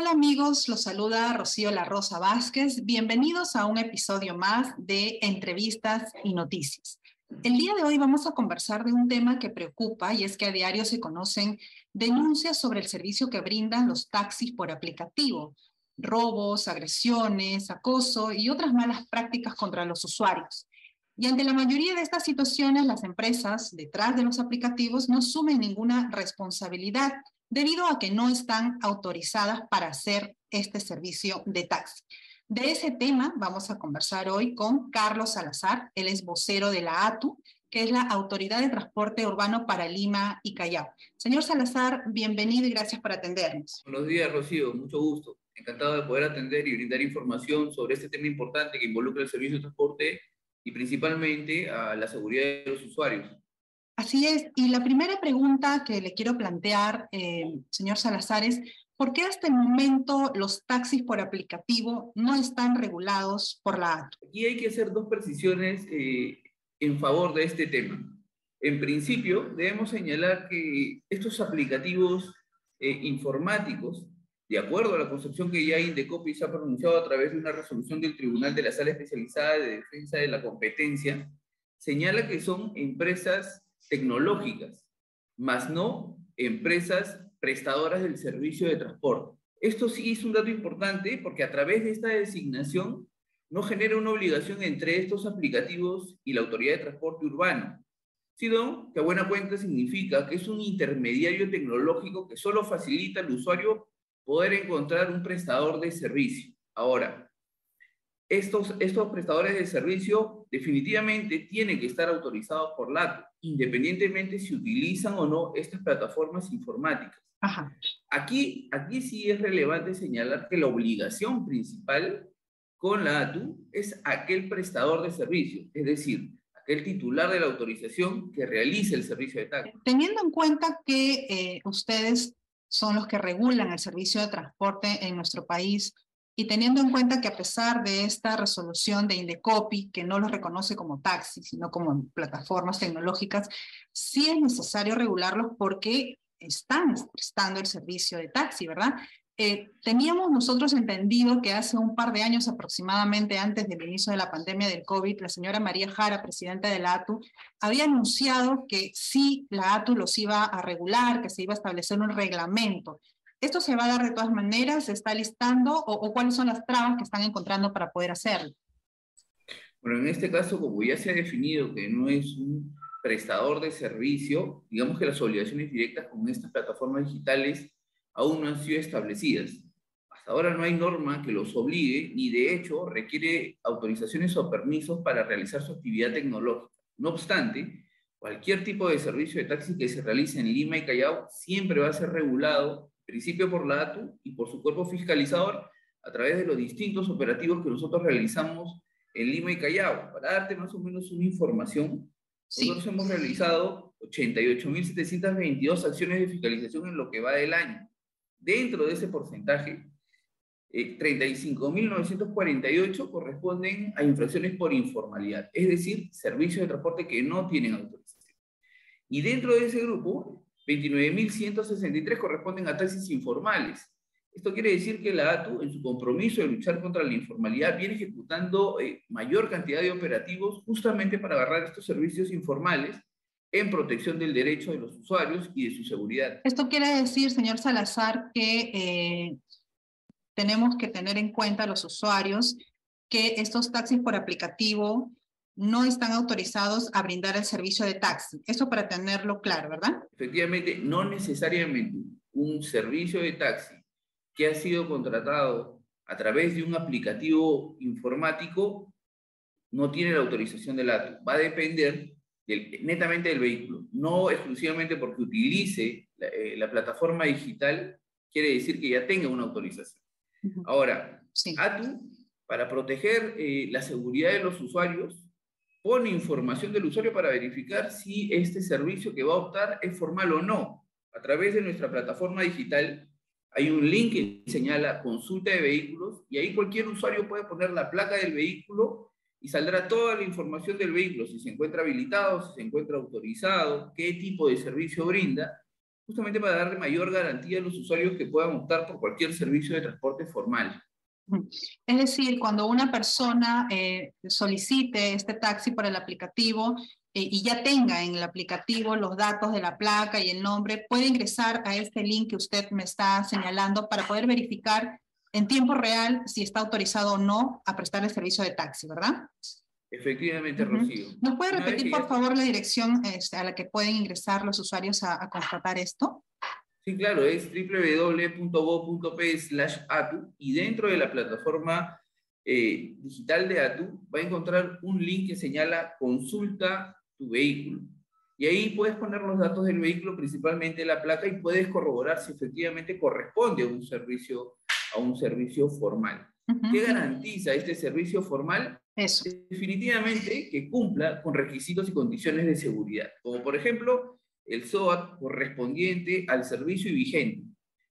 Hola amigos, los saluda Rocío La Rosa Vázquez. Bienvenidos a un episodio más de Entrevistas y Noticias. El día de hoy vamos a conversar de un tema que preocupa y es que a diario se conocen denuncias sobre el servicio que brindan los taxis por aplicativo, robos, agresiones, acoso y otras malas prácticas contra los usuarios. Y ante la mayoría de estas situaciones, las empresas detrás de los aplicativos no asumen ninguna responsabilidad debido a que no están autorizadas para hacer este servicio de taxi. De ese tema vamos a conversar hoy con Carlos Salazar, él es vocero de la ATU, que es la Autoridad de Transporte Urbano para Lima y Callao. Señor Salazar, bienvenido y gracias por atendernos. Buenos días, Rocío, mucho gusto. Encantado de poder atender y brindar información sobre este tema importante que involucra el servicio de transporte y principalmente a la seguridad de los usuarios. Así es. Y la primera pregunta que le quiero plantear, eh, señor Salazar, es ¿por qué hasta el momento los taxis por aplicativo no están regulados por la ATU? Aquí hay que hacer dos precisiones eh, en favor de este tema. En principio, debemos señalar que estos aplicativos eh, informáticos, de acuerdo a la concepción que ya Indecopi se ha pronunciado a través de una resolución del Tribunal de la Sala Especializada de Defensa de la Competencia, señala que son empresas tecnológicas, más no empresas prestadoras del servicio de transporte. Esto sí es un dato importante porque a través de esta designación no genera una obligación entre estos aplicativos y la autoridad de transporte urbano, sino que a buena cuenta significa que es un intermediario tecnológico que solo facilita al usuario poder encontrar un prestador de servicio. Ahora, estos, estos prestadores de servicio definitivamente tienen que estar autorizados por LATO, independientemente si utilizan o no estas plataformas informáticas. Aquí, aquí sí es relevante señalar que la obligación principal con la ATU es aquel prestador de servicio, es decir, aquel titular de la autorización que realice el servicio de taxi. Teniendo en cuenta que eh, ustedes son los que regulan el servicio de transporte en nuestro país, y teniendo en cuenta que a pesar de esta resolución de Indecopi, que no los reconoce como taxis, sino como plataformas tecnológicas, sí es necesario regularlos porque están prestando el servicio de taxi, ¿verdad? Eh, teníamos nosotros entendido que hace un par de años aproximadamente, antes del inicio de la pandemia del COVID, la señora María Jara, presidenta de la ATU, había anunciado que sí, la ATU los iba a regular, que se iba a establecer un reglamento. ¿Esto se va a dar de todas maneras? ¿Se está listando? ¿O, cuáles son las trabas que están encontrando para poder hacerlo? Bueno, en este caso, como ya se ha definido que no es un prestador de servicio, digamos que las obligaciones directas con estas plataformas digitales aún no han sido establecidas. Hasta ahora no hay norma que los obligue, ni de hecho requiere autorizaciones o permisos para realizar su actividad tecnológica. No obstante, cualquier tipo de servicio de taxi que se realice en Lima y Callao siempre va a ser regulado principio por la ATU y por su cuerpo fiscalizador a través de los distintos operativos que nosotros realizamos en Lima y Callao. Para darte más o menos una información, nosotros hemos realizado 88.722 acciones de fiscalización en lo que va del año. Dentro de ese porcentaje, 35.948 eh, corresponden a infracciones por informalidad, es decir, servicios de transporte que no tienen autorización. Y dentro de ese grupo, 29.163 corresponden a taxis informales. Esto quiere decir que la ATU, en su compromiso de luchar contra la informalidad, viene ejecutando eh, mayor cantidad de operativos justamente para agarrar estos servicios informales en protección del derecho de los usuarios y de su seguridad. Esto quiere decir, señor Salazar, que eh, tenemos que tener en cuenta los usuarios que estos taxis por aplicativo no están autorizados a brindar el servicio de taxi. Eso para tenerlo claro, ¿verdad? Efectivamente, no necesariamente un servicio de taxi que ha sido contratado a través de un aplicativo informático no tiene la autorización del ATU. Va a depender netamente del vehículo, no exclusivamente porque utilice la, eh, plataforma digital, quiere decir que ya tenga una autorización. Ahora, ATU, para proteger eh, la seguridad de los usuarios, pone información del usuario para verificar si este servicio que va a optar es formal o no. A través de nuestra plataforma digital hay un link que señala consulta de vehículos y ahí cualquier usuario puede poner la placa del vehículo y saldrá toda la información del vehículo, si se encuentra habilitado, si se encuentra autorizado, qué tipo de servicio brinda. justamente para darle mayor garantía a los usuarios que puedan optar por cualquier servicio de transporte formal. Es decir, cuando una persona eh, solicite este taxi por el aplicativo eh, y ya tenga en el aplicativo los datos de la placa y el nombre, puede ingresar a este link que usted me está señalando para poder verificar en tiempo real si está autorizado o no a prestar el servicio de taxi, ¿verdad? Efectivamente, Rocío. ¿Nos puede repetir, por favor, la dirección este, a la que pueden ingresar los usuarios a, a constatar esto? Sí, claro, es www.go.p slash atu y dentro de la plataforma eh, digital de ATU va a encontrar un link que señala consulta tu vehículo. Y ahí puedes poner los datos del vehículo, principalmente la placa, y puedes corroborar si efectivamente corresponde a un servicio, a un servicio formal. ¿Qué garantiza este servicio formal? Eso. Definitivamente que cumpla con requisitos y condiciones de seguridad, como por ejemplo el SOAT correspondiente al servicio y vigente,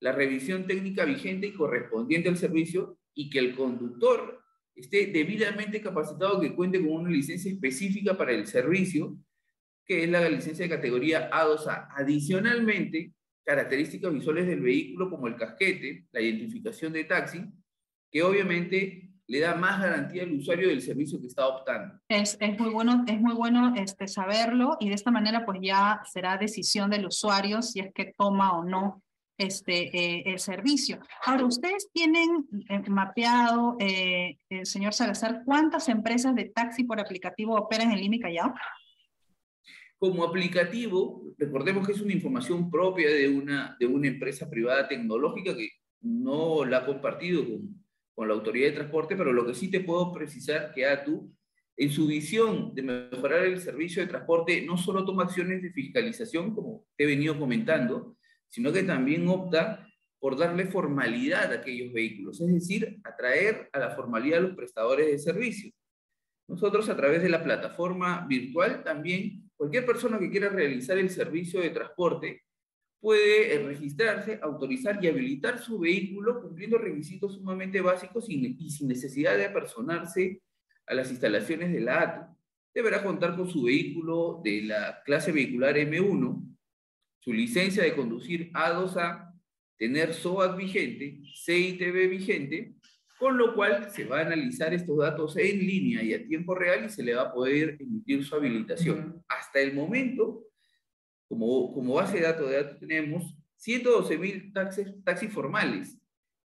la revisión técnica vigente y correspondiente al servicio y que el conductor esté debidamente capacitado que cuente con una licencia específica para el servicio, que es la licencia de categoría A2A. Adicionalmente, características visuales del vehículo como el casquete, la identificación de taxi, que obviamente le da más garantía al usuario del servicio que está optando. Es, es muy bueno, es muy bueno este, saberlo y de esta manera pues ya será decisión del usuario si es que toma o no este, eh, el servicio. Ahora, ustedes tienen eh, mapeado, eh, el señor Salazar, ¿cuántas empresas de taxi por aplicativo operan en Lima y Callao? Como aplicativo, recordemos que es una información propia de una, de una empresa privada tecnológica que no la ha compartido con, con la autoridad de transporte, pero lo que sí te puedo precisar que ATU, en su visión de mejorar el servicio de transporte, no solo toma acciones de fiscalización, como te he venido comentando, sino que también opta por darle formalidad a aquellos vehículos, es decir, atraer a la formalidad a los prestadores de servicios. Nosotros a través de la plataforma virtual también, cualquier persona que quiera realizar el servicio de transporte puede eh, registrarse, autorizar y habilitar su vehículo cumpliendo requisitos sumamente básicos y, sin necesidad de apersonarse a las instalaciones de la ATU. Deberá contar con su vehículo de la clase vehicular M1, su licencia de conducir A2A, tener SOAT vigente, CITB vigente, con lo cual se va a analizar estos datos en línea y a tiempo real y se le va a poder emitir su habilitación. Hasta el momento, como, como base de datos de datos tenemos 112 mil taxis, taxis formales.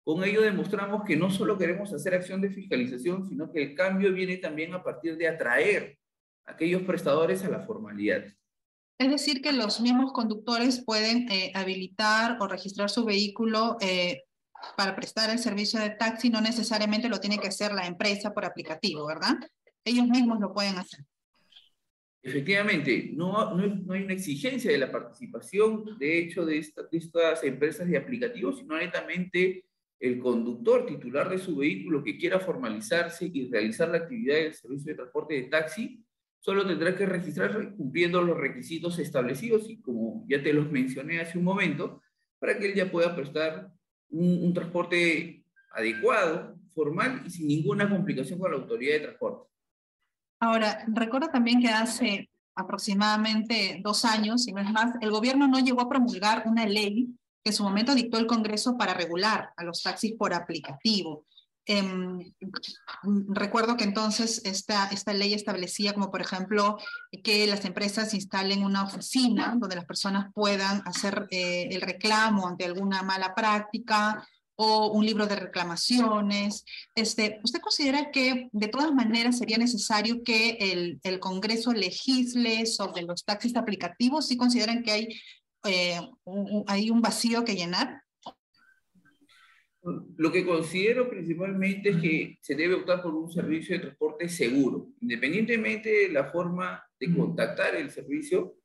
Con ello demostramos que no solo queremos hacer acción de fiscalización, sino que el cambio viene también a partir de atraer a aquellos prestadores a la formalidad. Es decir, que los mismos conductores pueden eh, habilitar o registrar su vehículo eh, para prestar el servicio de taxi, no necesariamente lo tiene que hacer la empresa por aplicativo, ¿verdad? Ellos mismos lo pueden hacer. Efectivamente, no, no, hay una exigencia de la participación, de hecho, de, estas empresas de aplicativos, sino netamente el conductor titular de su vehículo que quiera formalizarse y realizar la actividad del servicio de transporte de taxi, solo tendrá que registrarse cumpliendo los requisitos establecidos y como ya te los mencioné hace un momento, para que él ya pueda prestar un transporte adecuado, formal y sin ninguna complicación con la autoridad de transporte. Ahora, recuerdo también que hace aproximadamente dos años, si no es más, el gobierno no llegó a promulgar una ley que en su momento dictó el Congreso para regular a los taxis por aplicativo. Em, recuerdo que entonces esta, esta ley establecía como, por ejemplo, que las empresas instalen una oficina donde las personas puedan hacer eh, el reclamo ante alguna mala práctica o un libro de reclamaciones. Este, ¿Usted considera que de todas maneras sería necesario que el, el Congreso legisle sobre los taxis aplicativos? ¿Sí consideran que hay, eh, un, hay un vacío que llenar? Lo que considero principalmente es que se debe optar por un servicio de transporte seguro, independientemente de la forma de contactar el servicio,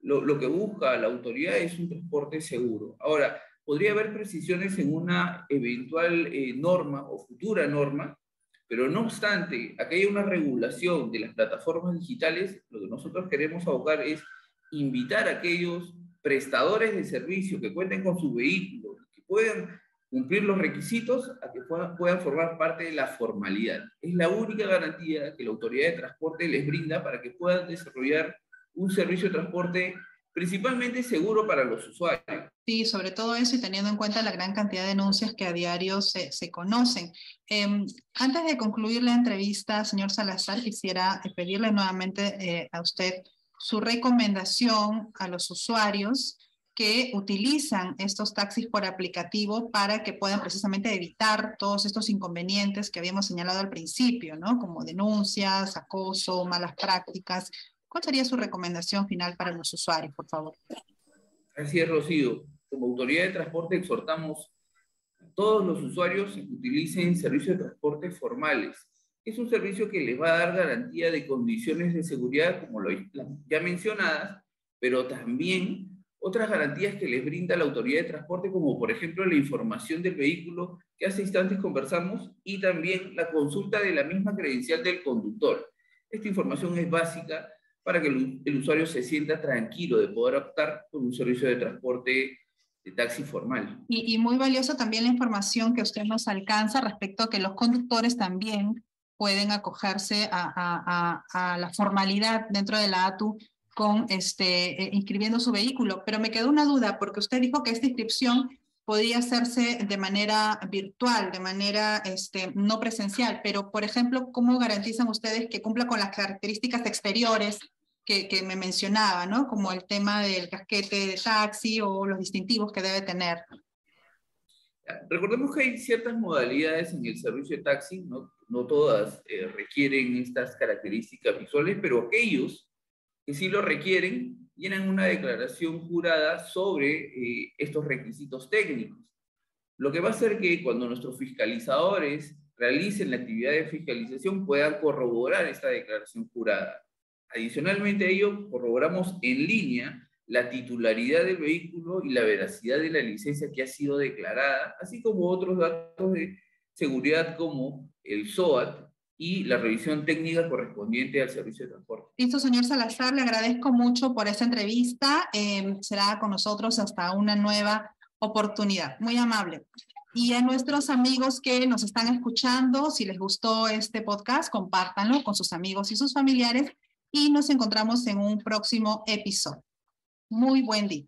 lo, lo que busca la autoridad es un transporte seguro. Ahora, podría haber precisiones en una eventual eh, norma o futura norma, pero no obstante, aquí hay una regulación de las plataformas digitales, lo que nosotros queremos abocar es invitar a aquellos prestadores de servicio que cuenten con su vehículo, que puedan cumplir los requisitos, a que puedan formar parte de la formalidad. Es la única garantía que la autoridad de transporte les brinda para que puedan desarrollar un servicio de transporte principalmente seguro para los usuarios. Sí, sobre todo eso y teniendo en cuenta la gran cantidad de denuncias que a diario se, se conocen. Eh, antes de concluir la entrevista, señor Salazar, quisiera pedirle nuevamente eh, a usted su recomendación a los usuarios que utilizan estos taxis por aplicativo para que puedan precisamente evitar todos estos inconvenientes que habíamos señalado al principio, ¿no? Como denuncias, acoso, malas prácticas. ¿Cuál sería su recomendación final para los usuarios, por favor? Así es, Rocío. Como autoridad de transporte exhortamos a todos los usuarios que utilicen servicios de transporte formales. Es un servicio que les va a dar garantía de condiciones de seguridad, como lo ya mencionadas, pero también otras garantías que les brinda la autoridad de transporte, como por ejemplo la información del vehículo que hace instantes conversamos y también la consulta de la misma credencial del conductor. Esta información es básica para que el, usuario se sienta tranquilo de poder optar por un servicio de transporte de taxi formal. Y, y muy valiosa también la información que usted nos alcanza respecto a que los conductores también pueden acogerse a, a, a, a la formalidad dentro de la ATU con este, eh, inscribiendo su vehículo. Pero me quedó una duda, porque usted dijo que esta inscripción podría hacerse de manera virtual, de manera este, no presencial, pero por ejemplo, ¿cómo garantizan ustedes que cumpla con las características exteriores que, que, me mencionaba, ¿no? Como el tema del casquete de taxi o los distintivos que debe tener. Recordemos que hay ciertas modalidades en el servicio de taxi, no, no todas eh, requieren estas características visuales, pero aquellos que sí lo requieren, llenan una declaración jurada sobre eh, estos requisitos técnicos. Lo que va a hacer que cuando nuestros fiscalizadores realicen la actividad de fiscalización puedan corroborar esta declaración jurada. Adicionalmente a ello, corroboramos en línea la titularidad del vehículo y la veracidad de la licencia que ha sido declarada, así como otros datos de seguridad como el SOAT, y la revisión técnica correspondiente al servicio de transporte. Listo, señor Salazar, le agradezco mucho por esta entrevista. Eh, será con nosotros hasta una nueva oportunidad. Muy amable. Y a nuestros amigos que nos están escuchando, si les gustó este podcast, compártanlo con sus amigos y sus familiares y nos encontramos en un próximo episodio. Muy buen día.